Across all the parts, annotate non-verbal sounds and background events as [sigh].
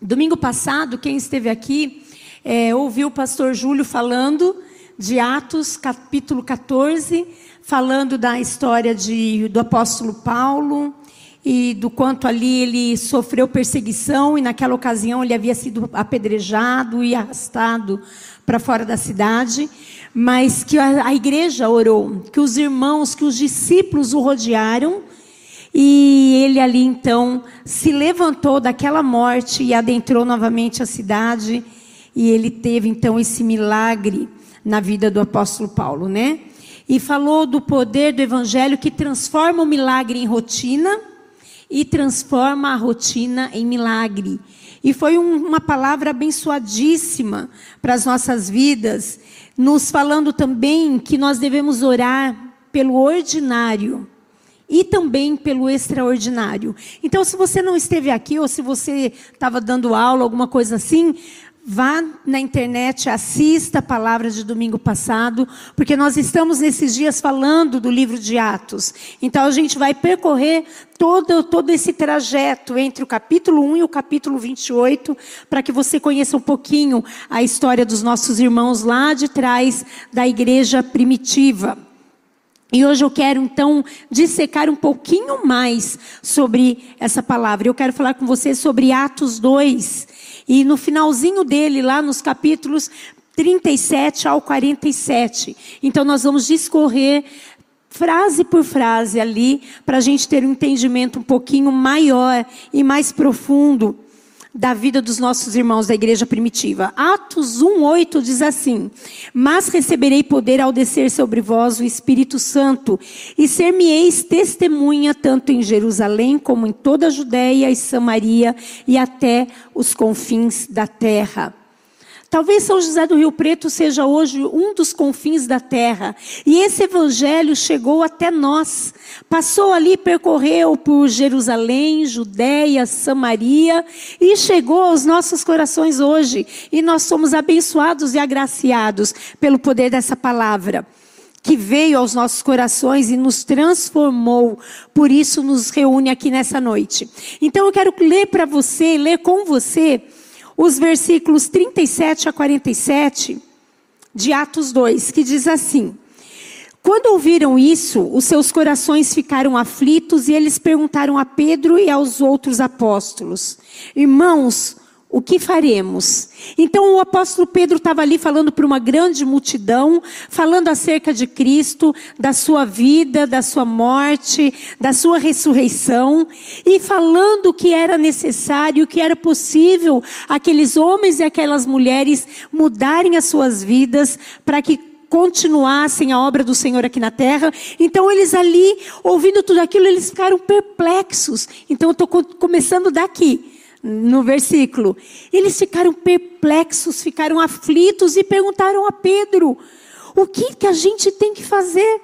Domingo passado, quem esteve aqui é, ouviu o pastor Júlio falando de Atos, capítulo 14, falando da história de, do apóstolo Paulo e do quanto ali ele sofreu perseguição e naquela ocasião ele havia sido apedrejado e arrastado para fora da cidade, mas que a, a igreja orou, que os irmãos, que os discípulos o rodearam e ele ali então se levantou daquela morte e adentrou novamente a cidade. E ele teve então esse milagre na vida do apóstolo Paulo, né? E falou do poder do evangelho que transforma o milagre em rotina e transforma a rotina em milagre. E foi um, uma palavra abençoadíssima para as nossas vidas, nos falando também que nós devemos orar pelo ordinário e também pelo extraordinário. Então, se você não esteve aqui ou se você estava dando aula, alguma coisa assim, vá na internet, assista a palavra de domingo passado, porque nós estamos nesses dias falando do livro de Atos. Então, a gente vai percorrer todo, todo esse trajeto entre o capítulo 1 e o capítulo 28, para que você conheça um pouquinho a história dos nossos irmãos lá de trás da igreja primitiva. E hoje eu quero então dissecar um pouquinho mais sobre essa palavra. Eu quero falar com você sobre Atos 2. E no finalzinho dele, lá nos capítulos 37 ao 47. Então nós vamos discorrer frase por frase ali, para a gente ter um entendimento um pouquinho maior e mais profundo da vida dos nossos irmãos da igreja primitiva. Atos 1:8 diz assim: "Mas receberei poder ao descer sobre vós o Espírito Santo, e ser-me-eis testemunha tanto em Jerusalém como em toda a Judéia e Samaria e até os confins da terra." Talvez São José do Rio Preto seja hoje um dos confins da terra. E esse evangelho chegou até nós. Passou ali, percorreu por Jerusalém, Judéia, Samaria e chegou aos nossos corações hoje. E nós somos abençoados e agraciados pelo poder dessa palavra que veio aos nossos corações e nos transformou. Por isso nos reúne aqui nessa noite. Então eu quero ler para você, ler com você os versículos 37 a 47 de Atos 2, que diz assim: Quando ouviram isso, os seus corações ficaram aflitos e eles perguntaram a Pedro e aos outros apóstolos: Irmãos, o que faremos? Então o apóstolo Pedro estava ali falando para uma grande multidão, falando acerca de Cristo, da sua vida, da sua morte, da sua ressurreição, e falando que era necessário, que era possível aqueles homens e aquelas mulheres mudarem as suas vidas para que continuassem a obra do Senhor aqui na terra. Então eles ali, ouvindo tudo aquilo, eles ficaram perplexos. Então eu estou começando daqui no versículo. Eles ficaram perplexos, ficaram aflitos e perguntaram a Pedro: o que, que a gente tem que fazer?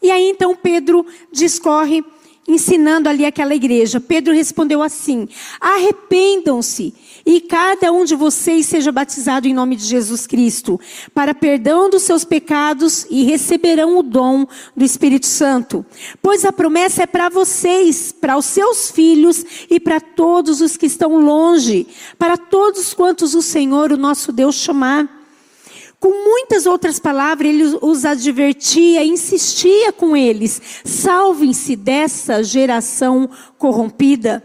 E aí então Pedro discorre, ensinando ali aquela igreja. Pedro respondeu assim: arrependam-se e cada um de vocês seja batizado em nome de Jesus Cristo, para perdão dos seus pecados e receberão o dom do Espírito Santo. Pois a promessa é para vocês, para os seus filhos e para todos os que estão longe, para todos quantos o Senhor, o nosso Deus, chamar. Com muitas outras palavras, ele os advertia, insistia com eles: salvem-se dessa geração corrompida.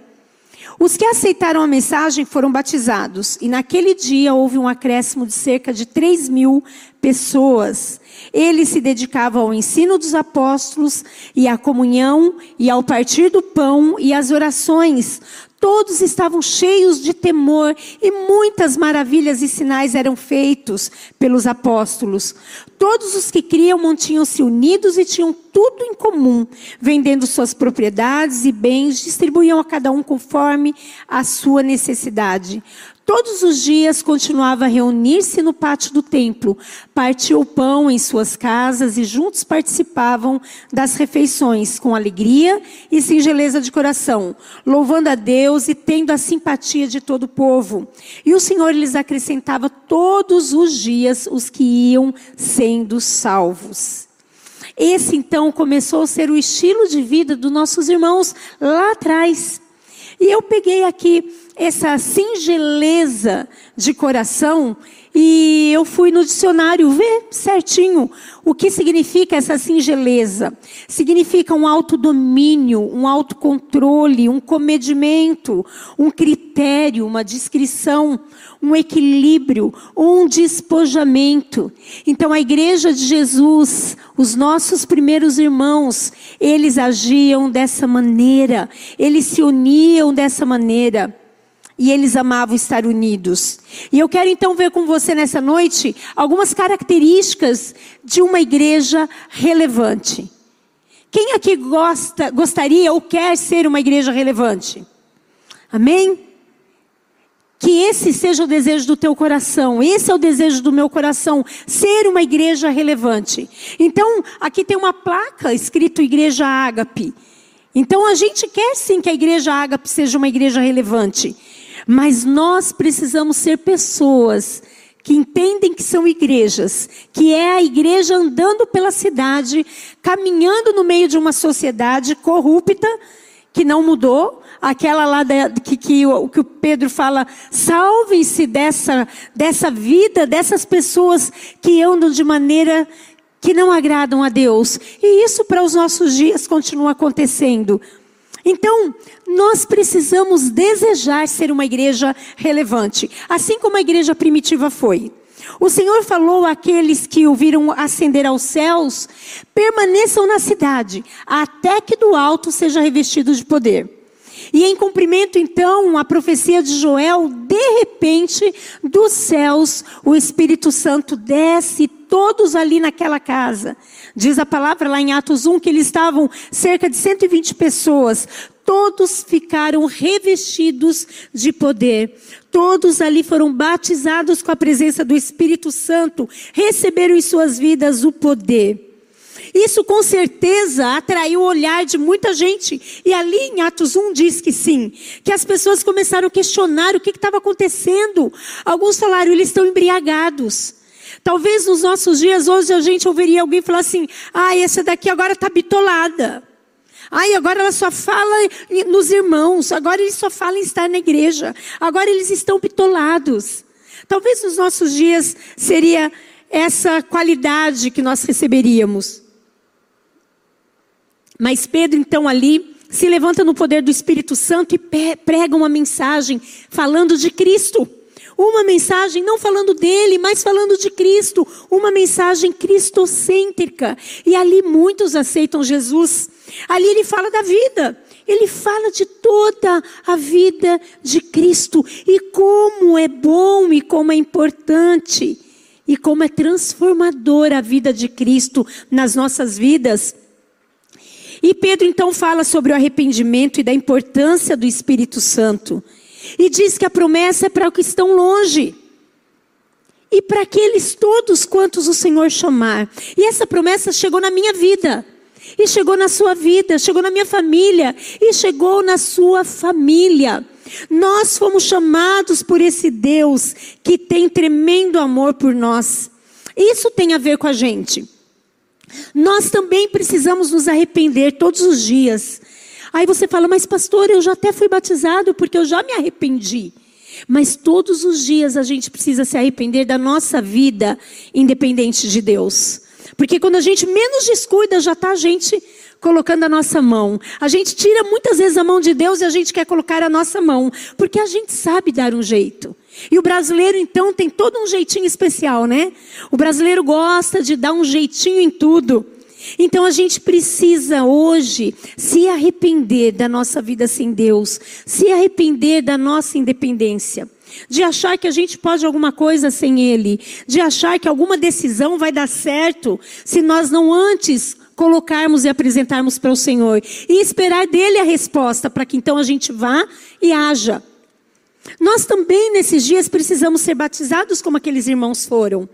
Os que aceitaram a mensagem foram batizados, e naquele dia houve um acréscimo de cerca de 3 mil pessoas. Eles se dedicavam ao ensino dos apóstolos, e à comunhão, e ao partir do pão, e às orações. Todos estavam cheios de temor e muitas maravilhas e sinais eram feitos pelos apóstolos. Todos os que criam mantinham-se unidos e tinham tudo em comum, vendendo suas propriedades e bens, distribuíam a cada um conforme a sua necessidade. Todos os dias continuava a reunir-se no pátio do templo, partiu o pão em suas casas e juntos participavam das refeições com alegria e singeleza de coração, louvando a Deus e tendo a simpatia de todo o povo. E o Senhor lhes acrescentava todos os dias os que iam sendo salvos. Esse então começou a ser o estilo de vida dos nossos irmãos lá atrás. E eu peguei aqui essa singeleza de coração e eu fui no dicionário ver certinho o que significa essa singeleza. Significa um autodomínio, um autocontrole, um comedimento, um critério, uma descrição, um equilíbrio, um despojamento. Então a igreja de Jesus, os nossos primeiros irmãos, eles agiam dessa maneira, eles se uniam dessa maneira e eles amavam estar unidos. E eu quero então ver com você nessa noite algumas características de uma igreja relevante. Quem aqui gosta, gostaria ou quer ser uma igreja relevante? Amém? Que esse seja o desejo do teu coração, esse é o desejo do meu coração, ser uma igreja relevante. Então, aqui tem uma placa escrito Igreja Ágape. Então, a gente quer sim que a Igreja Ágape seja uma igreja relevante. Mas nós precisamos ser pessoas que entendem que são igrejas, que é a igreja andando pela cidade, caminhando no meio de uma sociedade corrupta, que não mudou, aquela lá da, que, que, o, que o Pedro fala, salvem-se dessa, dessa vida, dessas pessoas que andam de maneira que não agradam a Deus. E isso para os nossos dias continua acontecendo. Então, nós precisamos desejar ser uma igreja relevante, assim como a igreja primitiva foi. O Senhor falou àqueles que o viram ascender aos céus: permaneçam na cidade, até que do alto seja revestido de poder. E em cumprimento, então, a profecia de Joel, de repente, dos céus, o Espírito Santo desce, todos ali naquela casa. Diz a palavra lá em Atos 1 que eles estavam cerca de 120 pessoas. Todos ficaram revestidos de poder. Todos ali foram batizados com a presença do Espírito Santo, receberam em suas vidas o poder. Isso com certeza atraiu o olhar de muita gente. E ali em Atos 1 diz que sim, que as pessoas começaram a questionar o que estava acontecendo. Alguns falaram, eles estão embriagados. Talvez nos nossos dias hoje a gente ouviria alguém falar assim: ah, essa daqui agora está bitolada. Ai, agora ela só fala nos irmãos, agora eles só falam em estar na igreja, agora eles estão bitolados. Talvez nos nossos dias seria essa qualidade que nós receberíamos. Mas Pedro, então, ali, se levanta no poder do Espírito Santo e prega uma mensagem falando de Cristo. Uma mensagem não falando dele, mas falando de Cristo. Uma mensagem cristocêntrica. E ali muitos aceitam Jesus. Ali ele fala da vida. Ele fala de toda a vida de Cristo. E como é bom e como é importante. E como é transformadora a vida de Cristo nas nossas vidas. E Pedro então fala sobre o arrependimento e da importância do Espírito Santo. E diz que a promessa é para os que estão longe. E para aqueles todos quantos o Senhor chamar. E essa promessa chegou na minha vida. E chegou na sua vida, chegou na minha família. E chegou na sua família. Nós fomos chamados por esse Deus que tem tremendo amor por nós. Isso tem a ver com a gente. Nós também precisamos nos arrepender todos os dias. Aí você fala, mas pastor, eu já até fui batizado porque eu já me arrependi. Mas todos os dias a gente precisa se arrepender da nossa vida independente de Deus. Porque quando a gente menos descuida, já está a gente colocando a nossa mão. A gente tira muitas vezes a mão de Deus e a gente quer colocar a nossa mão. Porque a gente sabe dar um jeito. E o brasileiro, então, tem todo um jeitinho especial, né? O brasileiro gosta de dar um jeitinho em tudo. Então a gente precisa hoje se arrepender da nossa vida sem Deus, se arrepender da nossa independência, de achar que a gente pode alguma coisa sem Ele, de achar que alguma decisão vai dar certo se nós não antes colocarmos e apresentarmos para o Senhor e esperar dele a resposta para que então a gente vá e haja. Nós também, nesses dias, precisamos ser batizados como aqueles irmãos foram.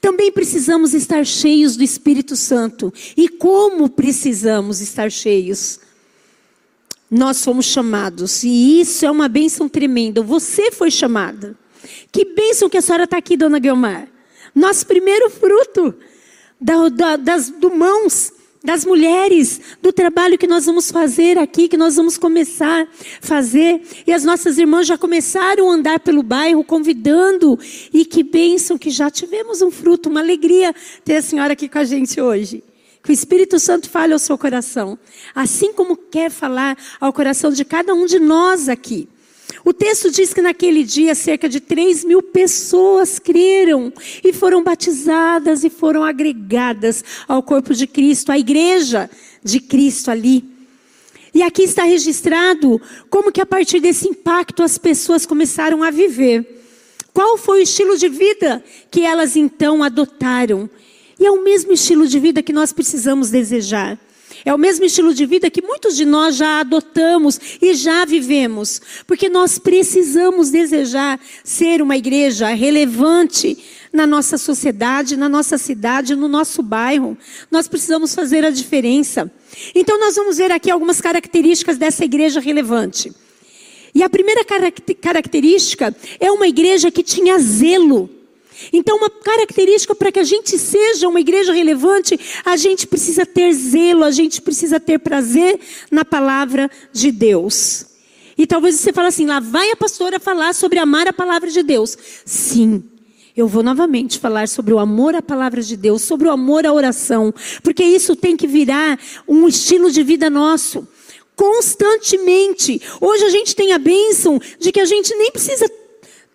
Também precisamos estar cheios do Espírito Santo. E como precisamos estar cheios? Nós fomos chamados, e isso é uma bênção tremenda. Você foi chamada. Que bênção que a senhora está aqui, dona Guilmar. Nosso primeiro fruto da, da, das do mãos das mulheres, do trabalho que nós vamos fazer aqui, que nós vamos começar a fazer. E as nossas irmãs já começaram a andar pelo bairro convidando. E que bênção que já tivemos um fruto, uma alegria ter a senhora aqui com a gente hoje. Que o Espírito Santo fale ao seu coração, assim como quer falar ao coração de cada um de nós aqui. O texto diz que naquele dia cerca de 3 mil pessoas creram e foram batizadas e foram agregadas ao corpo de Cristo, à igreja de Cristo ali. E aqui está registrado como que a partir desse impacto as pessoas começaram a viver. Qual foi o estilo de vida que elas então adotaram? E é o mesmo estilo de vida que nós precisamos desejar. É o mesmo estilo de vida que muitos de nós já adotamos e já vivemos, porque nós precisamos desejar ser uma igreja relevante na nossa sociedade, na nossa cidade, no nosso bairro. Nós precisamos fazer a diferença. Então, nós vamos ver aqui algumas características dessa igreja relevante. E a primeira característica é uma igreja que tinha zelo. Então, uma característica para que a gente seja uma igreja relevante, a gente precisa ter zelo, a gente precisa ter prazer na palavra de Deus. E talvez você fale assim, lá vai a pastora falar sobre amar a palavra de Deus. Sim, eu vou novamente falar sobre o amor à palavra de Deus, sobre o amor à oração, porque isso tem que virar um estilo de vida nosso. Constantemente. Hoje a gente tem a bênção de que a gente nem precisa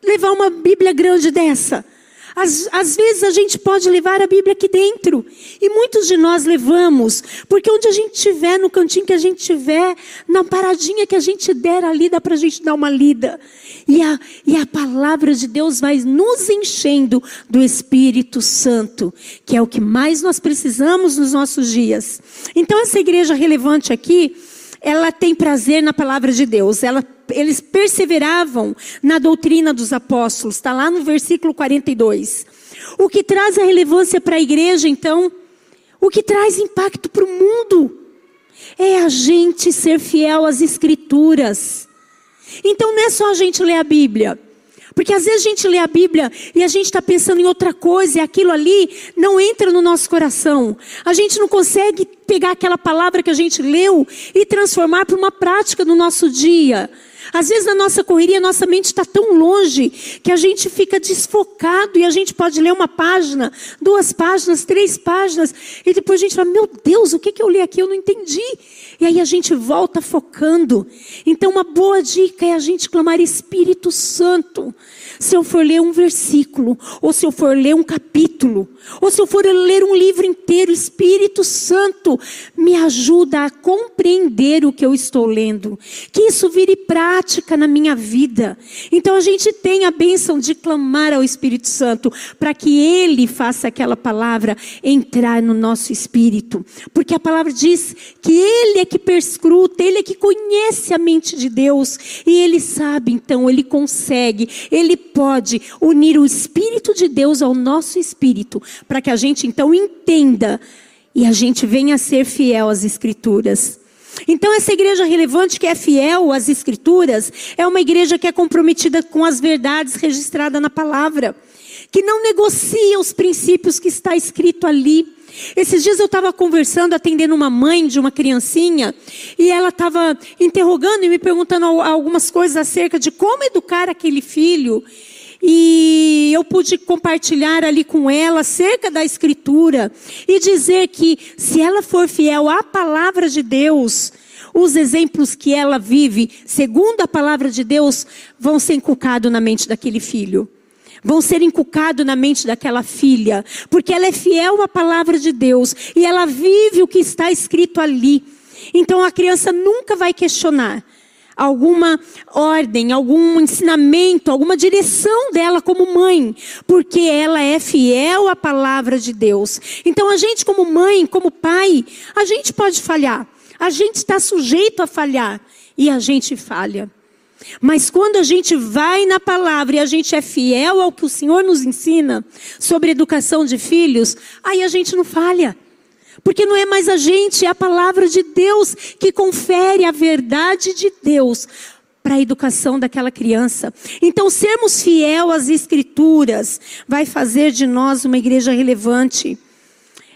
levar uma Bíblia grande dessa. Às, às vezes a gente pode levar a Bíblia aqui dentro. E muitos de nós levamos. Porque onde a gente estiver, no cantinho que a gente estiver, na paradinha que a gente der ali, dá para a gente dar uma lida. E a, e a palavra de Deus vai nos enchendo do Espírito Santo, que é o que mais nós precisamos nos nossos dias. Então, essa igreja relevante aqui, ela tem prazer na palavra de Deus. Ela, eles perseveravam na doutrina dos apóstolos. Está lá no versículo 42. O que traz a relevância para a igreja, então, o que traz impacto para o mundo, é a gente ser fiel às escrituras. Então não é só a gente ler a Bíblia. Porque às vezes a gente lê a Bíblia e a gente está pensando em outra coisa e aquilo ali não entra no nosso coração. A gente não consegue pegar aquela palavra que a gente leu e transformar para uma prática no nosso dia. Às vezes na nossa correria, nossa mente está tão longe que a gente fica desfocado e a gente pode ler uma página, duas páginas, três páginas, e depois a gente fala: Meu Deus, o que, que eu li aqui? Eu não entendi. E aí a gente volta focando. Então, uma boa dica é a gente clamar Espírito Santo. Se eu for ler um versículo, ou se eu for ler um capítulo, ou se eu for ler um livro inteiro, Espírito Santo me ajuda a compreender o que eu estou lendo. Que isso vire prática na minha vida. Então a gente tem a bênção de clamar ao Espírito Santo para que ele faça aquela palavra entrar no nosso espírito. Porque a palavra diz que ele é que perscruta, ele é que conhece a mente de Deus e ele sabe, então ele consegue, ele pode unir o espírito de Deus ao nosso espírito para que a gente então entenda e a gente venha a ser fiel às Escrituras. Então, essa igreja relevante que é fiel às Escrituras é uma igreja que é comprometida com as verdades registradas na palavra, que não negocia os princípios que está escrito ali. Esses dias eu estava conversando, atendendo uma mãe de uma criancinha, e ela estava interrogando e me perguntando algumas coisas acerca de como educar aquele filho. E eu pude compartilhar ali com ela acerca da Escritura e dizer que se ela for fiel à palavra de Deus, os exemplos que ela vive, segundo a palavra de Deus, vão ser inculcados na mente daquele filho. Vão ser inculcados na mente daquela filha, porque ela é fiel à palavra de Deus e ela vive o que está escrito ali. Então a criança nunca vai questionar alguma ordem, algum ensinamento, alguma direção dela como mãe, porque ela é fiel à palavra de Deus. Então a gente, como mãe, como pai, a gente pode falhar, a gente está sujeito a falhar e a gente falha. Mas quando a gente vai na palavra e a gente é fiel ao que o Senhor nos ensina sobre educação de filhos, aí a gente não falha. Porque não é mais a gente, é a palavra de Deus que confere a verdade de Deus para a educação daquela criança. Então, sermos fiel às Escrituras vai fazer de nós uma igreja relevante.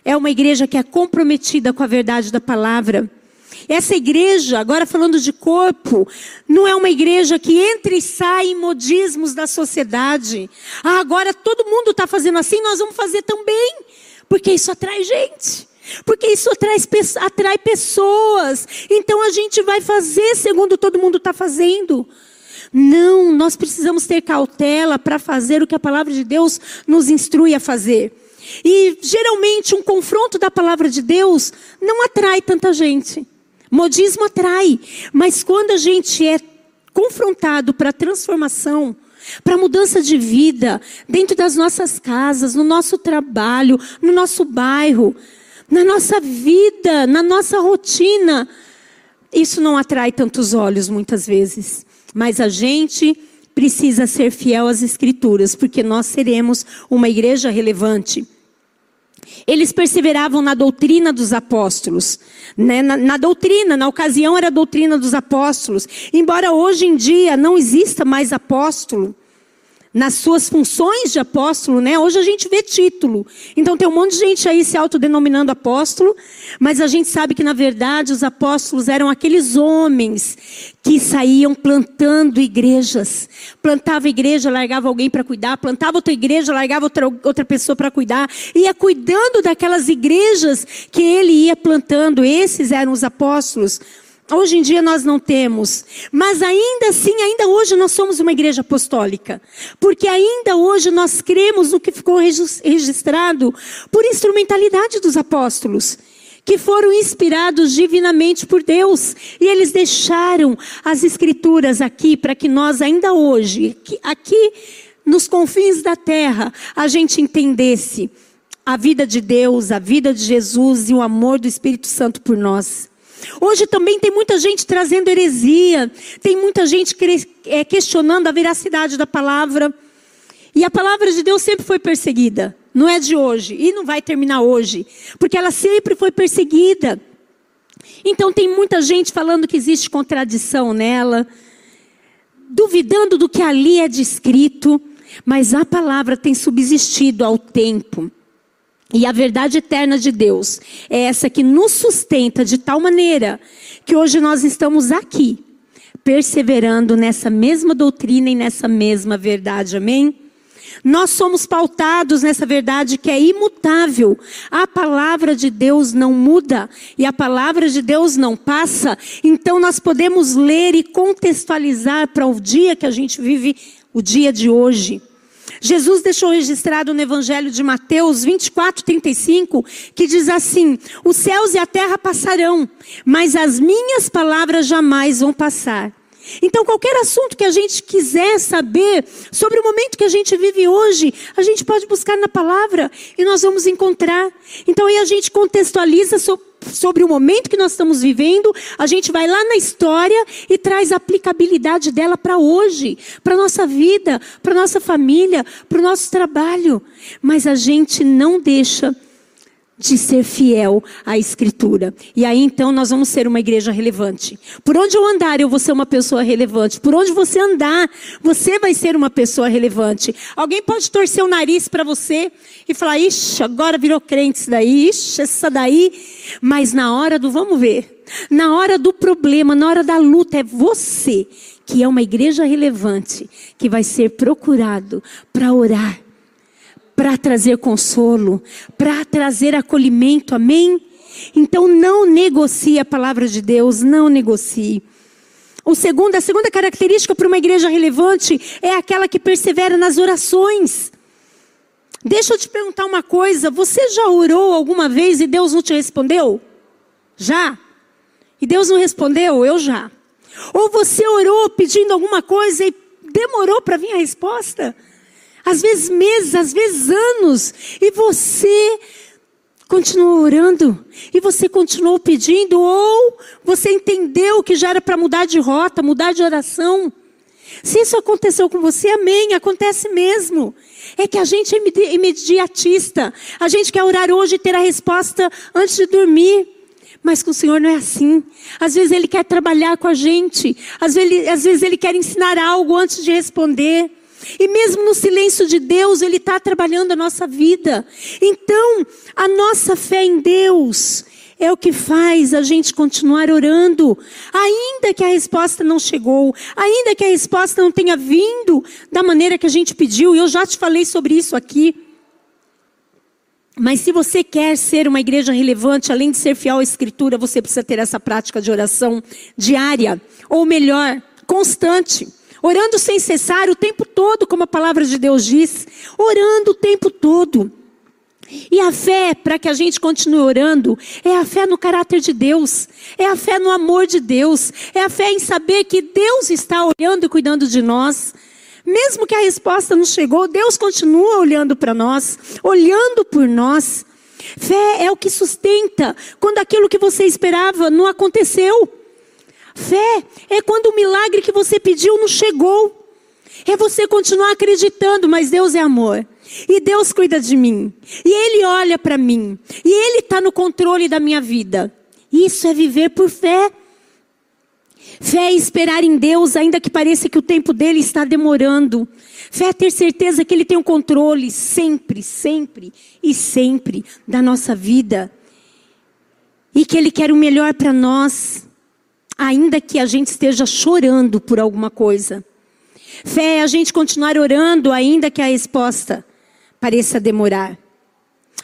É uma igreja que é comprometida com a verdade da palavra. Essa igreja, agora falando de corpo, não é uma igreja que entra e sai em modismos da sociedade. Ah, agora todo mundo está fazendo assim, nós vamos fazer também. Porque isso atrai gente. Porque isso atrai, atrai pessoas. Então a gente vai fazer segundo todo mundo está fazendo. Não, nós precisamos ter cautela para fazer o que a palavra de Deus nos instrui a fazer. E geralmente um confronto da palavra de Deus não atrai tanta gente. Modismo atrai, mas quando a gente é confrontado para transformação, para mudança de vida, dentro das nossas casas, no nosso trabalho, no nosso bairro, na nossa vida, na nossa rotina, isso não atrai tantos olhos muitas vezes. Mas a gente precisa ser fiel às Escrituras, porque nós seremos uma igreja relevante. Eles perseveravam na doutrina dos apóstolos. Né? Na, na, doutrina, na ocasião era a doutrina dos apóstolos. Embora hoje em dia não exista mais apóstolo, nas suas funções de apóstolo, né? Hoje a gente vê título. Então tem um monte de gente aí se autodenominando apóstolo, mas a gente sabe que na verdade os apóstolos eram aqueles homens que saíam plantando igrejas. Plantava igreja, largava alguém para cuidar, plantava outra igreja, largava outra, outra pessoa para cuidar, ia cuidando daquelas igrejas que ele ia plantando. Esses eram os apóstolos. Hoje em dia nós não temos, mas ainda assim, ainda hoje nós somos uma igreja apostólica, porque ainda hoje nós cremos no que ficou registrado por instrumentalidade dos apóstolos, que foram inspirados divinamente por Deus, e eles deixaram as escrituras aqui para que nós ainda hoje, aqui nos confins da terra, a gente entendesse a vida de Deus, a vida de Jesus e o amor do Espírito Santo por nós. Hoje também tem muita gente trazendo heresia, tem muita gente é, questionando a veracidade da palavra. E a palavra de Deus sempre foi perseguida, não é de hoje, e não vai terminar hoje, porque ela sempre foi perseguida. Então tem muita gente falando que existe contradição nela, duvidando do que ali é descrito, mas a palavra tem subsistido ao tempo. E a verdade eterna de Deus é essa que nos sustenta de tal maneira que hoje nós estamos aqui, perseverando nessa mesma doutrina e nessa mesma verdade, amém? Nós somos pautados nessa verdade que é imutável. A palavra de Deus não muda e a palavra de Deus não passa. Então nós podemos ler e contextualizar para o dia que a gente vive, o dia de hoje. Jesus deixou registrado no Evangelho de Mateus 24, 35, que diz assim: Os céus e a terra passarão, mas as minhas palavras jamais vão passar. Então, qualquer assunto que a gente quiser saber sobre o momento que a gente vive hoje, a gente pode buscar na palavra e nós vamos encontrar. Então, aí a gente contextualiza sobre sobre o momento que nós estamos vivendo, a gente vai lá na história e traz a aplicabilidade dela para hoje, para nossa vida, para nossa família, para o nosso trabalho. Mas a gente não deixa de ser fiel à Escritura. E aí então nós vamos ser uma igreja relevante. Por onde eu andar, eu vou ser uma pessoa relevante. Por onde você andar, você vai ser uma pessoa relevante. Alguém pode torcer o nariz para você e falar: ixi, agora virou crente isso daí, ixi, essa daí. Mas na hora do vamos ver, na hora do problema, na hora da luta, é você que é uma igreja relevante que vai ser procurado para orar para trazer consolo, para trazer acolhimento, amém? Então não negocie a palavra de Deus, não negocie. O segundo, a segunda característica para uma igreja relevante é aquela que persevera nas orações. Deixa eu te perguntar uma coisa: você já orou alguma vez e Deus não te respondeu? Já? E Deus não respondeu? Eu já. Ou você orou pedindo alguma coisa e demorou para vir a resposta? Às vezes meses, às vezes anos, e você continuou orando, e você continuou pedindo, ou você entendeu que já era para mudar de rota, mudar de oração. Se isso aconteceu com você, amém, acontece mesmo. É que a gente é imediatista. A gente quer orar hoje e ter a resposta antes de dormir. Mas com o Senhor não é assim. Às vezes Ele quer trabalhar com a gente. Às vezes, às vezes Ele quer ensinar algo antes de responder. E mesmo no silêncio de Deus, Ele está trabalhando a nossa vida. Então, a nossa fé em Deus é o que faz a gente continuar orando, ainda que a resposta não chegou, ainda que a resposta não tenha vindo da maneira que a gente pediu, eu já te falei sobre isso aqui. Mas se você quer ser uma igreja relevante, além de ser fiel à Escritura, você precisa ter essa prática de oração diária, ou melhor, constante. Orando sem cessar o tempo todo, como a palavra de Deus diz, orando o tempo todo. E a fé, para que a gente continue orando, é a fé no caráter de Deus, é a fé no amor de Deus, é a fé em saber que Deus está olhando e cuidando de nós. Mesmo que a resposta não chegou, Deus continua olhando para nós, olhando por nós. Fé é o que sustenta quando aquilo que você esperava não aconteceu. Fé é quando o milagre que você pediu não chegou. É você continuar acreditando, mas Deus é amor. E Deus cuida de mim. E Ele olha para mim. E Ele está no controle da minha vida. Isso é viver por fé. Fé é esperar em Deus, ainda que pareça que o tempo dele está demorando. Fé é ter certeza que Ele tem o controle sempre, sempre e sempre da nossa vida. E que Ele quer o melhor para nós, ainda que a gente esteja chorando por alguma coisa. Fé é a gente continuar orando, ainda que a resposta pareça demorar.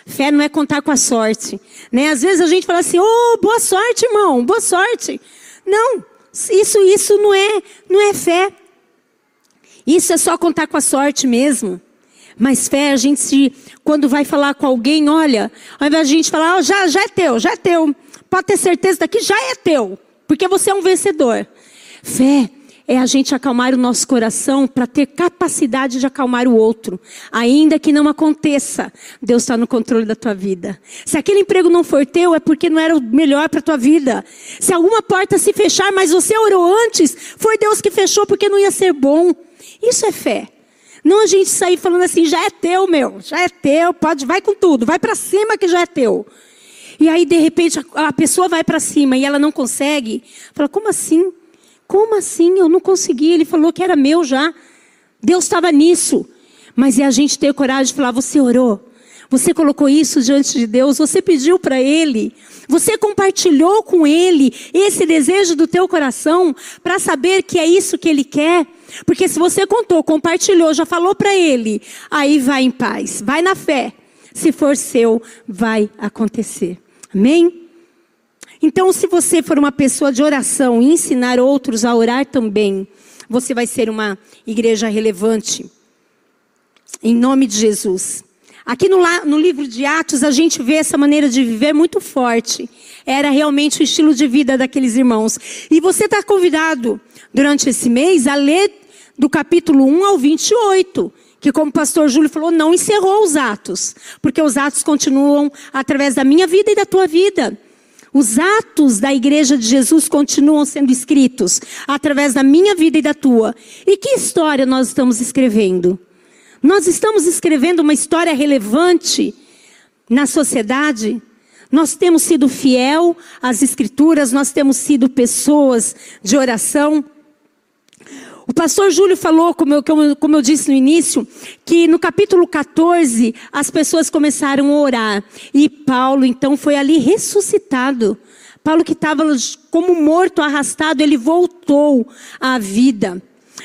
Fé não é contar com a sorte. Né? Às vezes a gente fala assim, oh, boa sorte, irmão, boa sorte. Não, isso, isso não é, não é fé. Isso é só contar com a sorte mesmo. Mas fé, a gente se, quando vai falar com alguém, olha, ao invés de a gente falar, oh, já, já é teu, já é teu. Pode ter certeza daqui, já é teu. Porque você é um vencedor. Fé é a gente acalmar o nosso coração para ter capacidade de acalmar o outro. Ainda que não aconteça, Deus está no controle da tua vida. Se aquele emprego não for teu, é porque não era o melhor para a tua vida. Se alguma porta se fechar, mas você orou antes, foi Deus que fechou porque não ia ser bom. Isso é fé. Não a gente sair falando assim, já é teu, meu, já é teu, pode, vai com tudo, vai para cima que já é teu. E aí, de repente, a, a pessoa vai para cima e ela não consegue. Fala, como assim? Como assim? Eu não consegui. Ele falou que era meu já. Deus estava nisso. Mas é a gente ter coragem de falar: você orou. Você colocou isso diante de Deus, você pediu para Ele, você compartilhou com Ele esse desejo do teu coração para saber que é isso que Ele quer. Porque se você contou, compartilhou, já falou para Ele, aí vai em paz, vai na fé. Se for seu, vai acontecer. Amém? Então, se você for uma pessoa de oração e ensinar outros a orar também, você vai ser uma igreja relevante. Em nome de Jesus. Aqui no, no, livro de Atos, a gente vê essa maneira de viver muito forte. Era realmente o estilo de vida daqueles irmãos. E você está convidado, durante esse mês, a ler do capítulo 1 ao 28. Que, como o pastor Júlio falou, não encerrou os atos. Porque os atos continuam através da minha vida e da tua vida. Os atos da igreja de Jesus continuam sendo escritos através da minha vida e da tua. E que história nós estamos escrevendo? Nós estamos escrevendo uma história relevante na sociedade? Nós temos sido fiel às escrituras, nós temos sido pessoas de oração. O pastor Júlio falou, como eu, como eu, disse no início, que no capítulo 14 as pessoas começaram a orar. E Paulo, então, foi ali ressuscitado. Paulo, que estava como morto, arrastado, ele voltou à vida.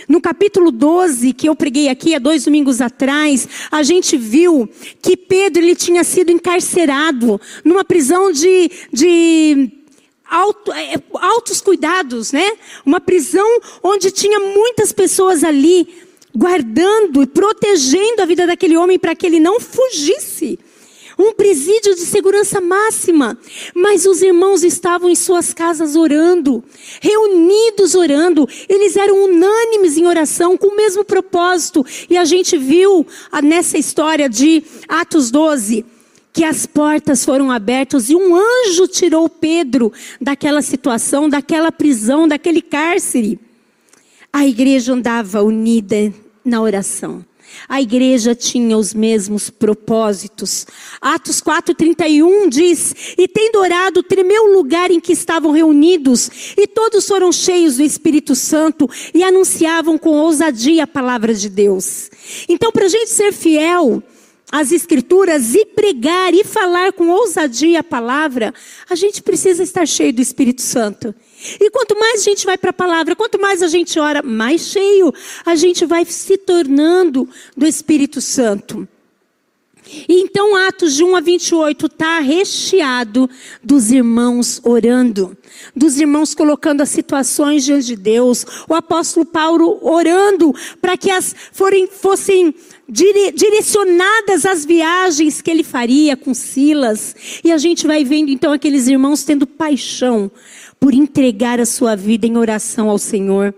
No capítulo 12, que eu preguei aqui há dois domingos atrás, a gente viu que Pedro ele tinha sido encarcerado numa prisão de, de alto, é, altos cuidados, né? Uma prisão onde tinha muitas pessoas ali guardando e protegendo a vida daquele homem para que ele não fugisse. Um presídio de segurança máxima. Mas os irmãos estavam em suas casas orando, reunidos orando. Eles eram unânimes em oração, com o mesmo propósito. E a gente viu nessa história de Atos 12 que as portas foram abertas e um anjo tirou Pedro daquela situação, daquela prisão, daquele cárcere. A igreja andava unida na oração. A igreja tinha os mesmos propósitos. Atos 4:31 diz: "E tendo orado, tremeu o lugar em que estavam reunidos, e todos foram cheios do Espírito Santo e anunciavam com ousadia a palavra de Deus." Então, para a gente ser fiel, as Escrituras e pregar e falar com ousadia a palavra, a gente precisa estar cheio do Espírito Santo. E quanto mais a gente vai para a palavra, quanto mais a gente ora, mais cheio a gente vai se tornando do Espírito Santo. E então, Atos de 1 a 28 está recheado dos irmãos orando, dos irmãos colocando as situações diante de Deus, o apóstolo Paulo orando para que as forem, fossem dire, direcionadas às viagens que ele faria com Silas. E a gente vai vendo então aqueles irmãos tendo paixão por entregar a sua vida em oração ao Senhor.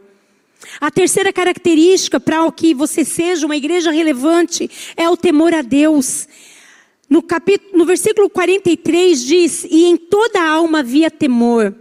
A terceira característica para que você seja uma igreja relevante é o temor a Deus. No, capítulo, no versículo 43 diz: E em toda alma havia temor.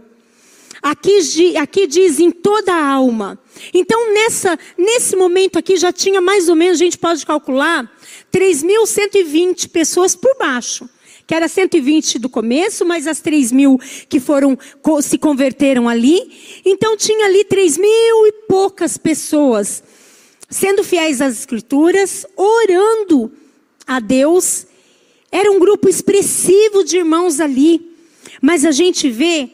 Aqui, aqui diz em toda a alma. Então, nessa, nesse momento aqui já tinha mais ou menos, a gente pode calcular, 3.120 pessoas por baixo. Que era 120 do começo, mas as 3 mil que foram, se converteram ali. Então tinha ali 3 mil e poucas pessoas sendo fiéis às escrituras, orando a Deus. Era um grupo expressivo de irmãos ali. Mas a gente vê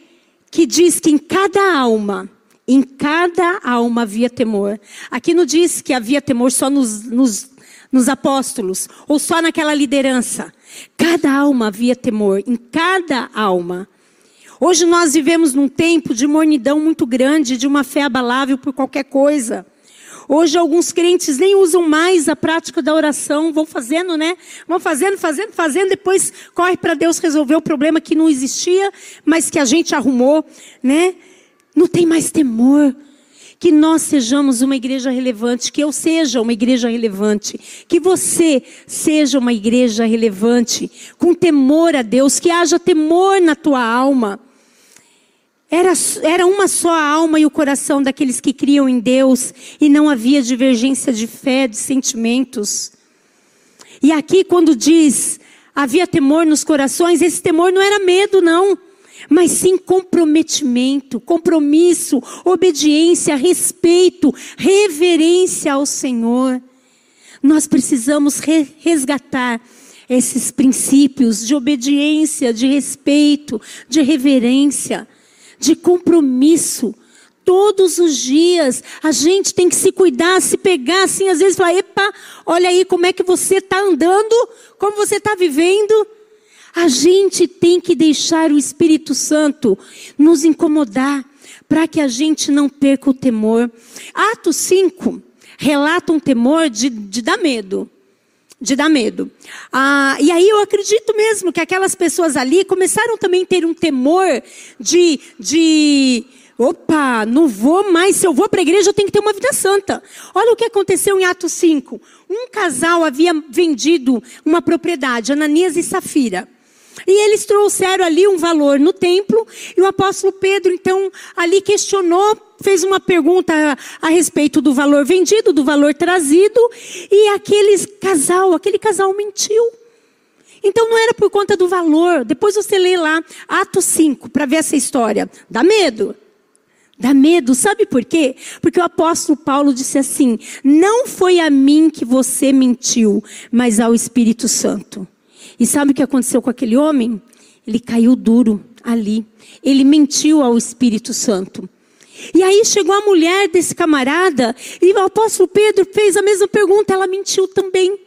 que diz que em cada alma, em cada alma havia temor. Aqui não diz que havia temor só nos, nos, nos apóstolos, ou só naquela liderança. Cada alma havia temor, em cada alma. Hoje nós vivemos num tempo de mornidão muito grande, de uma fé abalável por qualquer coisa. Hoje alguns crentes nem usam mais a prática da oração, vão fazendo, né? Vão fazendo, fazendo, fazendo, depois corre para Deus resolver o problema que não existia, mas que a gente arrumou, né? Não tem mais temor. Que nós sejamos uma igreja relevante, que eu seja uma igreja relevante, que você seja uma igreja relevante, com temor a Deus, que haja temor na tua alma. Era, era uma só a alma e o coração daqueles que criam em Deus e não havia divergência de fé, de sentimentos. E aqui, quando diz havia temor nos corações, esse temor não era medo, não, mas sim comprometimento, compromisso, obediência, respeito, reverência ao Senhor. Nós precisamos re resgatar esses princípios de obediência, de respeito, de reverência de compromisso. Todos os dias a gente tem que se cuidar, se pegar assim, às vezes falar: epa, olha aí como é que você está andando, como você está vivendo. A gente tem que deixar o Espírito Santo nos incomodar, para que a gente não perca o temor. Atos 5 relata um temor de, de dar medo de dar medo. Ah, e aí eu acredito mesmo que aquelas pessoas ali começaram também a ter um temor de, de opa, não vou mais, se eu vou para a igreja eu tenho que ter uma vida santa. Olha o que aconteceu em Atos 5. Um casal havia vendido uma propriedade, Ananias e Safira. E eles trouxeram ali um valor no templo, e o apóstolo Pedro, então, ali questionou, fez uma pergunta a, a respeito do valor vendido, do valor trazido, e aquele casal, aquele casal mentiu. Então não era por conta do valor. Depois você lê lá Atos 5 para ver essa história. Dá medo. Dá medo, sabe por quê? Porque o apóstolo Paulo disse assim: Não foi a mim que você mentiu, mas ao Espírito Santo. E sabe o que aconteceu com aquele homem? Ele caiu duro ali. Ele mentiu ao Espírito Santo. E aí chegou a mulher desse camarada e o apóstolo Pedro fez a mesma pergunta, ela mentiu também.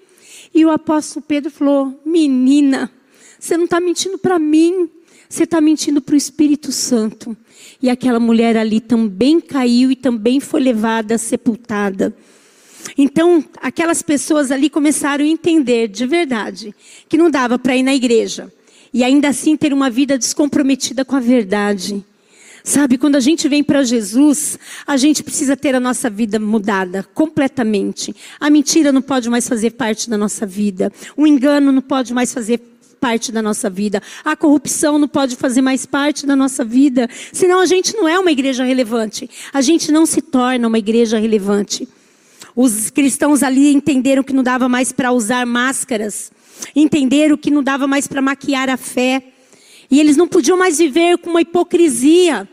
E o apóstolo Pedro falou: Menina, você não está mentindo para mim, você está mentindo para o Espírito Santo. E aquela mulher ali também caiu e também foi levada, sepultada. Então, aquelas pessoas ali começaram a entender de verdade que não dava para ir na igreja e ainda assim ter uma vida descomprometida com a verdade. Sabe, quando a gente vem para Jesus, a gente precisa ter a nossa vida mudada completamente. A mentira não pode mais fazer parte da nossa vida. O engano não pode mais fazer parte da nossa vida. A corrupção não pode fazer mais parte da nossa vida. Senão a gente não é uma igreja relevante. A gente não se torna uma igreja relevante. Os cristãos ali entenderam que não dava mais para usar máscaras, entenderam que não dava mais para maquiar a fé, e eles não podiam mais viver com uma hipocrisia.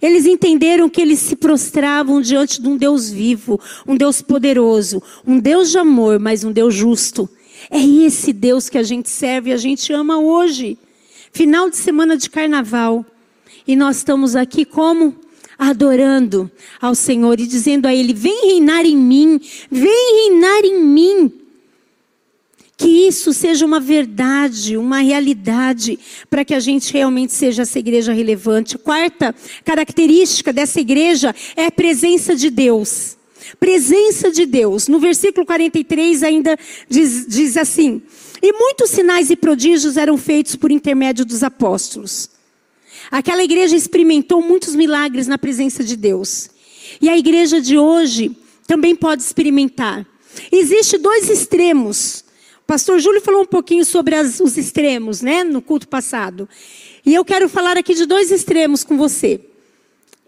Eles entenderam que eles se prostravam diante de um Deus vivo, um Deus poderoso, um Deus de amor, mas um Deus justo. É esse Deus que a gente serve e a gente ama hoje. Final de semana de carnaval. E nós estamos aqui como? Adorando ao Senhor e dizendo a Ele: Vem reinar em mim, vem reinar em mim. Que isso seja uma verdade, uma realidade, para que a gente realmente seja essa igreja relevante. Quarta característica dessa igreja é a presença de Deus. Presença de Deus. No versículo 43 ainda diz, diz assim: E muitos sinais e prodígios eram feitos por intermédio dos apóstolos. Aquela igreja experimentou muitos milagres na presença de Deus. E a igreja de hoje também pode experimentar. Existem dois extremos pastor Júlio falou um pouquinho sobre as, os extremos, né, no culto passado. E eu quero falar aqui de dois extremos com você.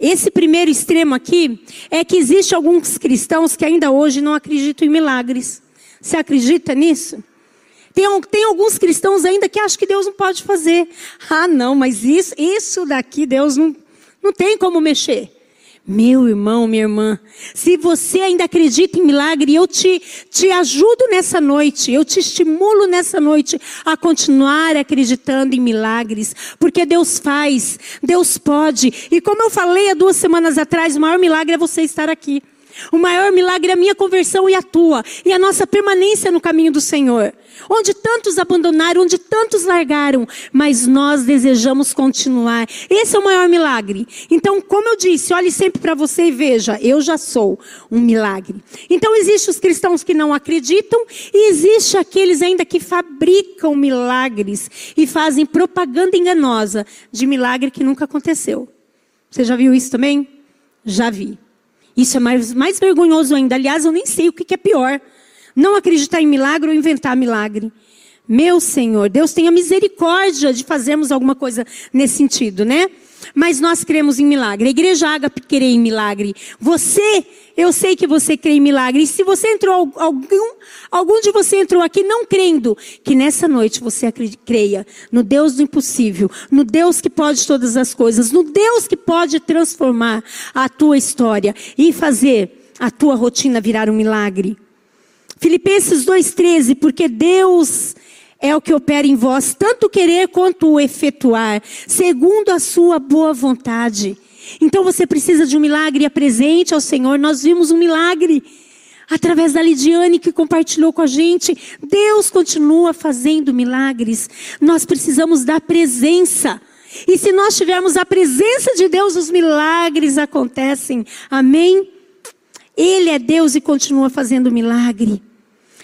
Esse primeiro extremo aqui é que existe alguns cristãos que ainda hoje não acreditam em milagres. Você acredita nisso? Tem, tem alguns cristãos ainda que acham que Deus não pode fazer. Ah, não, mas isso, isso daqui Deus não, não tem como mexer. Meu irmão, minha irmã, se você ainda acredita em milagre, eu te, te ajudo nessa noite, eu te estimulo nessa noite a continuar acreditando em milagres, porque Deus faz, Deus pode. E como eu falei há duas semanas atrás, o maior milagre é você estar aqui. O maior milagre é a minha conversão e a tua, e a nossa permanência no caminho do Senhor. Onde tantos abandonaram, onde tantos largaram, mas nós desejamos continuar. Esse é o maior milagre. Então, como eu disse, olhe sempre para você e veja, eu já sou um milagre. Então, existem os cristãos que não acreditam e existe aqueles ainda que fabricam milagres e fazem propaganda enganosa de milagre que nunca aconteceu. Você já viu isso também? Já vi. Isso é mais, mais vergonhoso ainda. Aliás, eu nem sei o que, que é pior. Não acreditar em milagre ou inventar milagre. Meu Senhor, Deus tenha misericórdia de fazermos alguma coisa nesse sentido, né? Mas nós cremos em milagre. A igreja Ágape crê em milagre. Você, eu sei que você crê em milagre. E se você entrou, algum, algum de você entrou aqui não crendo, que nessa noite você creia no Deus do impossível, no Deus que pode todas as coisas, no Deus que pode transformar a tua história e fazer a tua rotina virar um milagre. Filipenses 2,13, porque Deus é o que opera em vós, tanto querer quanto o efetuar, segundo a sua boa vontade. Então você precisa de um milagre, apresente ao Senhor. Nós vimos um milagre através da Lidiane que compartilhou com a gente. Deus continua fazendo milagres. Nós precisamos da presença. E se nós tivermos a presença de Deus, os milagres acontecem. Amém? Ele é Deus e continua fazendo milagre.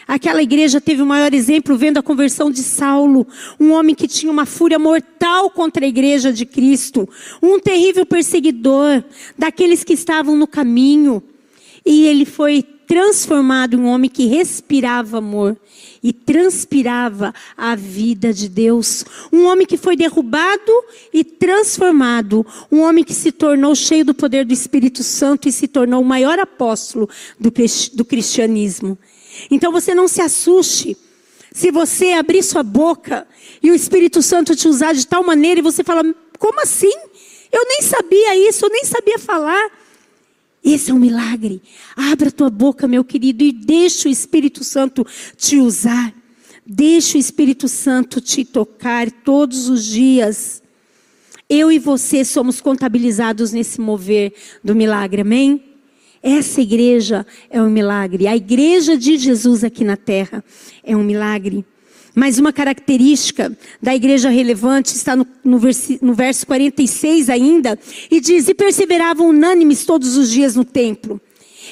Aquela igreja teve o maior exemplo vendo a conversão de Saulo, um homem que tinha uma fúria mortal contra a igreja de Cristo, um terrível perseguidor daqueles que estavam no caminho. E ele foi transformado em um homem que respirava amor e transpirava a vida de Deus. Um homem que foi derrubado e transformado. Um homem que se tornou cheio do poder do Espírito Santo e se tornou o maior apóstolo do, do cristianismo. Então você não se assuste. Se você abrir sua boca e o Espírito Santo te usar de tal maneira e você fala, como assim? Eu nem sabia isso, eu nem sabia falar. Esse é um milagre. Abra tua boca, meu querido, e deixa o Espírito Santo te usar. Deixa o Espírito Santo te tocar todos os dias. Eu e você somos contabilizados nesse mover do milagre, amém? Essa igreja é um milagre. A igreja de Jesus aqui na terra é um milagre. Mas uma característica da igreja relevante está no, no, versi, no verso 46 ainda, e diz: E perseveravam unânimes todos os dias no templo.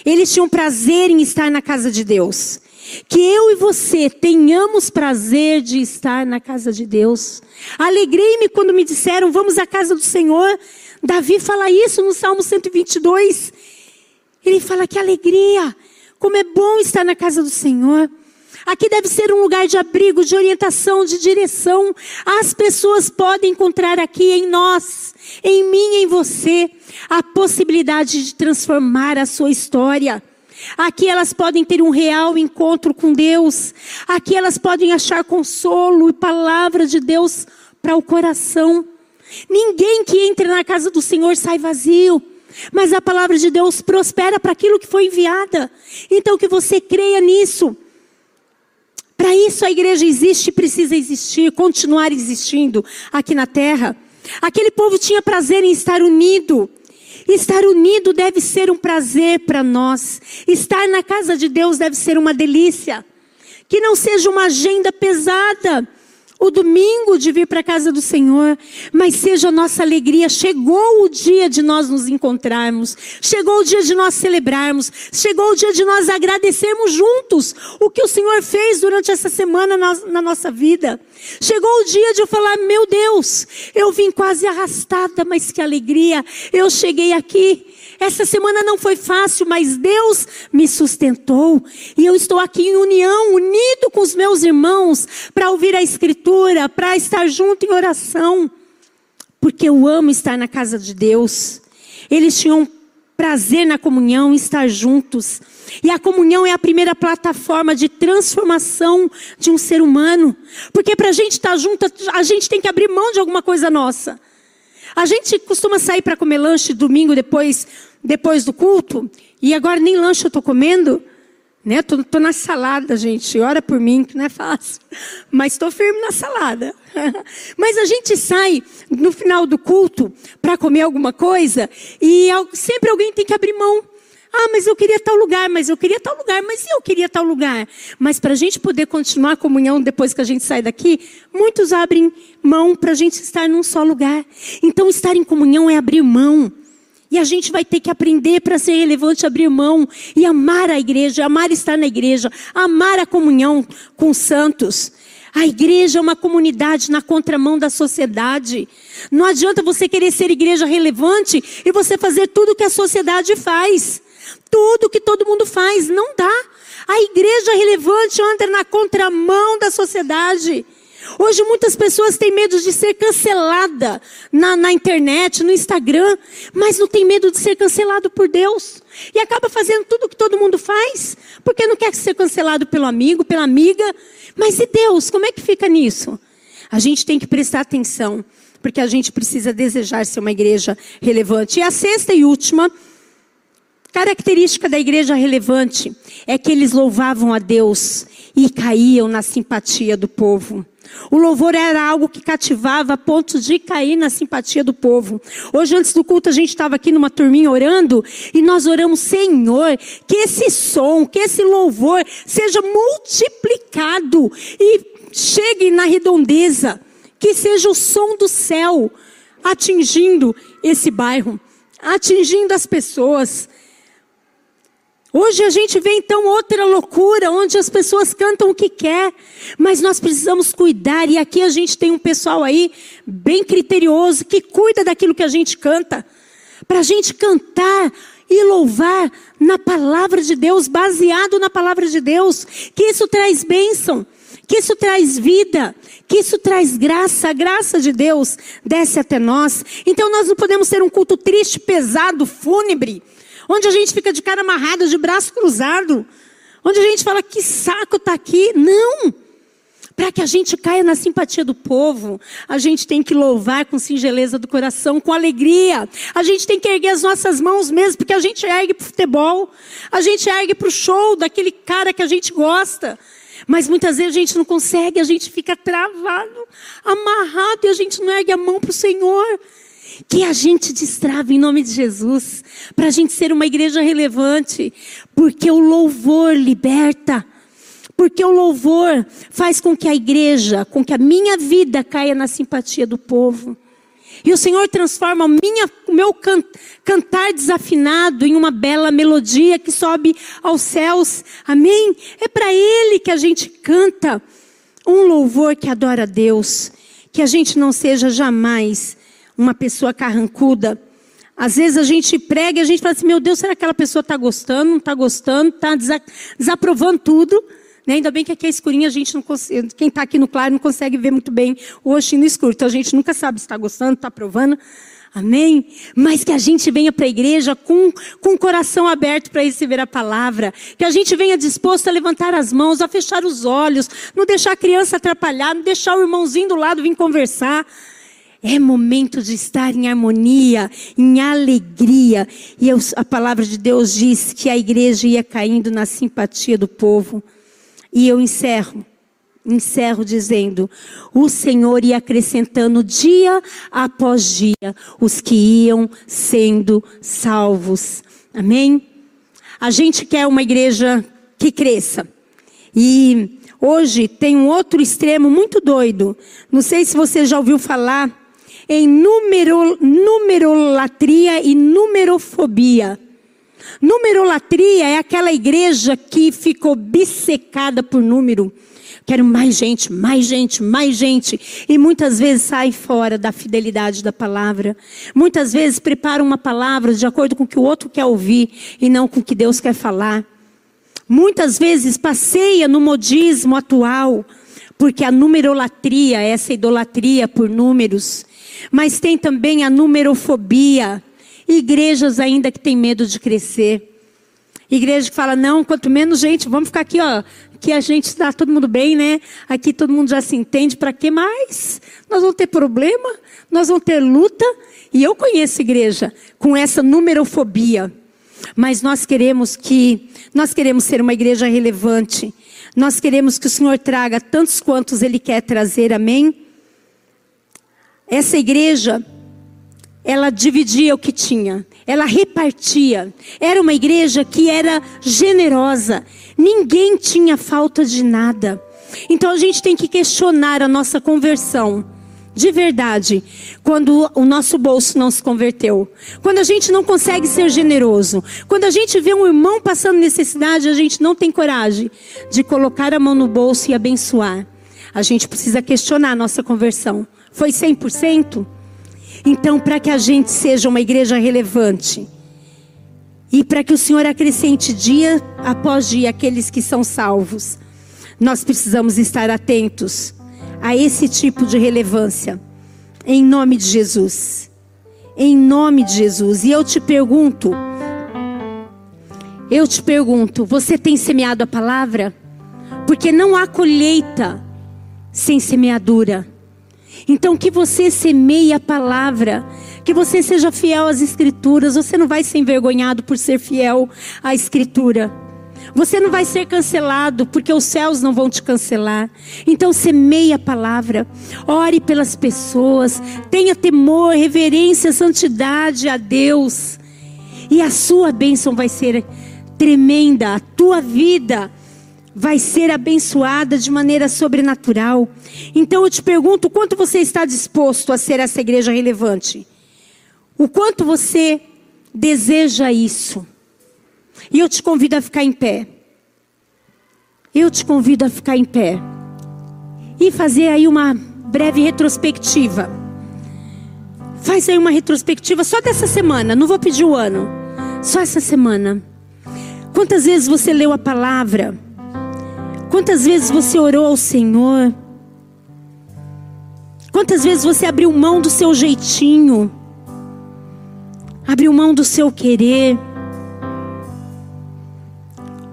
Eles tinham prazer em estar na casa de Deus. Que eu e você tenhamos prazer de estar na casa de Deus. Alegrei-me quando me disseram: Vamos à casa do Senhor. Davi fala isso no Salmo 122. Ele fala que alegria, como é bom estar na casa do Senhor. Aqui deve ser um lugar de abrigo, de orientação, de direção. As pessoas podem encontrar aqui em nós, em mim, em você, a possibilidade de transformar a sua história. Aqui elas podem ter um real encontro com Deus. Aqui elas podem achar consolo e palavra de Deus para o coração. Ninguém que entra na casa do Senhor sai vazio. Mas a palavra de Deus prospera para aquilo que foi enviada. Então que você creia nisso. Para isso a igreja existe, precisa existir, continuar existindo aqui na terra. Aquele povo tinha prazer em estar unido. Estar unido deve ser um prazer para nós. Estar na casa de Deus deve ser uma delícia. Que não seja uma agenda pesada o domingo de vir para a casa do Senhor, mas seja a nossa alegria. Chegou o dia de nós nos encontrarmos, chegou o dia de nós celebrarmos, chegou o dia de nós agradecermos juntos o que o Senhor fez durante essa semana na, na nossa vida. Chegou o dia de eu falar: Meu Deus, eu vim quase arrastada, mas que alegria, eu cheguei aqui. Essa semana não foi fácil, mas Deus me sustentou. E eu estou aqui em união, unido com os meus irmãos, para ouvir a Escritura, para estar junto em oração. Porque eu amo estar na casa de Deus. Eles tinham prazer na comunhão, estar juntos. E a comunhão é a primeira plataforma de transformação de um ser humano. Porque para a gente estar junto, a gente tem que abrir mão de alguma coisa nossa. A gente costuma sair para comer lanche domingo depois, depois do culto, e agora nem lanche eu estou comendo. Né? Tô, tô, na salada, gente. Ora por mim, que não é fácil. [laughs] Mas estou firme na salada. [laughs] Mas a gente sai no final do culto para comer alguma coisa e sempre alguém tem que abrir mão. Ah, mas eu queria tal lugar, mas eu queria tal lugar, mas eu queria tal lugar. Mas para a gente poder continuar a comunhão depois que a gente sai daqui, muitos abrem mão para a gente estar num só lugar. Então, estar em comunhão é abrir mão. E a gente vai ter que aprender para ser relevante, abrir mão e amar a igreja, amar estar na igreja, amar a comunhão com os santos. A igreja é uma comunidade na contramão da sociedade. Não adianta você querer ser igreja relevante e você fazer tudo o que a sociedade faz tudo que todo mundo faz. Não dá. A igreja relevante anda na contramão da sociedade. Hoje muitas pessoas têm medo de ser cancelada na, na, internet, no Instagram, mas não tem medo de ser cancelado por Deus. E acaba fazendo tudo que todo mundo faz, porque não quer ser cancelado pelo amigo, pela amiga. Mas e Deus, como é que fica nisso? A gente tem que prestar atenção, porque a gente precisa desejar ser uma igreja relevante. E a sexta e última Característica da igreja relevante é que eles louvavam a Deus e caíam na simpatia do povo. O louvor era algo que cativava a ponto de cair na simpatia do povo. Hoje, antes do culto, a gente estava aqui numa turminha orando e nós oramos, Senhor, que esse som, que esse louvor seja multiplicado e chegue na redondeza, que seja o som do céu atingindo esse bairro, atingindo as pessoas. Hoje a gente vê então outra loucura, onde as pessoas cantam o que quer, mas nós precisamos cuidar, e aqui a gente tem um pessoal aí bem criterioso, que cuida daquilo que a gente canta, para a gente cantar e louvar na palavra de Deus, baseado na palavra de Deus, que isso traz bênção, que isso traz vida, que isso traz graça, a graça de Deus desce até nós. Então nós não podemos ter um culto triste, pesado, fúnebre onde a gente fica de cara amarrada, de braço cruzado, onde a gente fala que saco está aqui. Não! Para que a gente caia na simpatia do povo, a gente tem que louvar com singeleza do coração, com alegria. A gente tem que erguer as nossas mãos mesmo, porque a gente ergue para o futebol, a gente ergue para o show daquele cara que a gente gosta. Mas muitas vezes a gente não consegue, a gente fica travado, amarrado e a gente não ergue a mão para o Senhor. Que a gente destrave em nome de Jesus, para a gente ser uma igreja relevante, porque o louvor liberta, porque o louvor faz com que a igreja, com que a minha vida caia na simpatia do povo. E o Senhor transforma o meu can, cantar desafinado em uma bela melodia que sobe aos céus. Amém? É para Ele que a gente canta um louvor que adora a Deus. Que a gente não seja jamais uma pessoa carrancuda. Às vezes a gente prega e a gente fala assim, meu Deus, será que aquela pessoa está gostando, não está gostando, está desaprovando tudo? Né? Ainda bem que aqui é escurinho, a gente não consegue, quem está aqui no claro não consegue ver muito bem o roxinho no escuro. Então a gente nunca sabe se está gostando, está aprovando. Amém? Mas que a gente venha para a igreja com, com o coração aberto para receber a palavra. Que a gente venha disposto a levantar as mãos, a fechar os olhos, não deixar a criança atrapalhar, não deixar o irmãozinho do lado vir conversar. É momento de estar em harmonia, em alegria. E eu, a palavra de Deus diz que a igreja ia caindo na simpatia do povo. E eu encerro encerro dizendo: o Senhor ia acrescentando dia após dia os que iam sendo salvos. Amém? A gente quer uma igreja que cresça. E hoje tem um outro extremo muito doido. Não sei se você já ouviu falar em numero, numerolatria e numerofobia. Numerolatria é aquela igreja que ficou bissecada por número. Quero mais gente, mais gente, mais gente. E muitas vezes sai fora da fidelidade da palavra. Muitas vezes prepara uma palavra de acordo com o que o outro quer ouvir e não com o que Deus quer falar. Muitas vezes passeia no modismo atual, porque a numerolatria, essa idolatria por números, mas tem também a numerofobia. Igrejas ainda que têm medo de crescer. Igreja que fala, não, quanto menos gente, vamos ficar aqui, ó, que a gente está todo mundo bem, né? Aqui todo mundo já se entende, para que mais? Nós vamos ter problema, nós vamos ter luta. E eu conheço igreja com essa numerofobia. Mas nós queremos que, nós queremos ser uma igreja relevante. Nós queremos que o Senhor traga tantos quantos Ele quer trazer, amém? Essa igreja, ela dividia o que tinha, ela repartia. Era uma igreja que era generosa, Ninguém tinha falta de nada. Então a gente tem que questionar a nossa conversão. De verdade, quando o nosso bolso não se converteu, quando a gente não consegue ser generoso, quando a gente vê um irmão passando necessidade, a gente não tem coragem de colocar a mão no bolso e abençoar. A gente precisa questionar a nossa conversão. Foi 100%? Então, para que a gente seja uma igreja relevante, e para que o Senhor acrescente dia após dia aqueles que são salvos, nós precisamos estar atentos a esse tipo de relevância. Em nome de Jesus. Em nome de Jesus. E eu te pergunto, eu te pergunto, você tem semeado a palavra? Porque não há colheita sem semeadura. Então que você semeie a palavra que você seja fiel às Escrituras. Você não vai ser envergonhado por ser fiel à Escritura. Você não vai ser cancelado, porque os céus não vão te cancelar. Então semeie a palavra, ore pelas pessoas, tenha temor, reverência, santidade a Deus. E a sua bênção vai ser tremenda, a tua vida vai ser abençoada de maneira sobrenatural. Então eu te pergunto, quanto você está disposto a ser essa igreja relevante? O quanto você deseja isso. E eu te convido a ficar em pé. Eu te convido a ficar em pé. E fazer aí uma breve retrospectiva. Faz aí uma retrospectiva só dessa semana. Não vou pedir o ano. Só essa semana. Quantas vezes você leu a palavra? Quantas vezes você orou ao Senhor? Quantas vezes você abriu mão do seu jeitinho? abriu mão do seu querer.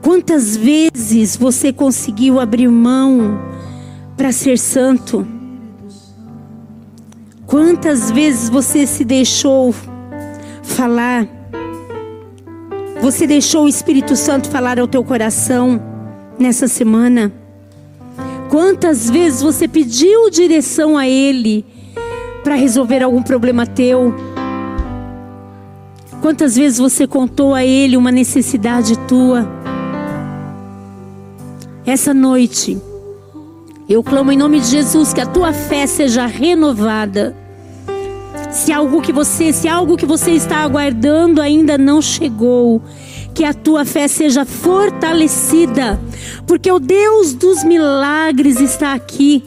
Quantas vezes você conseguiu abrir mão para ser santo? Quantas vezes você se deixou falar? Você deixou o Espírito Santo falar ao teu coração nessa semana? Quantas vezes você pediu direção a Ele para resolver algum problema teu? Quantas vezes você contou a Ele uma necessidade tua? Essa noite, eu clamo em nome de Jesus que a tua fé seja renovada. Se algo que você, se algo que você está aguardando ainda não chegou, que a tua fé seja fortalecida, porque o Deus dos milagres está aqui.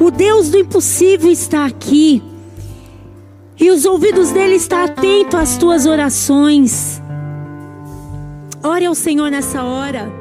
O Deus do impossível está aqui. E os ouvidos dele estão atentos às tuas orações. Ore ao Senhor nessa hora.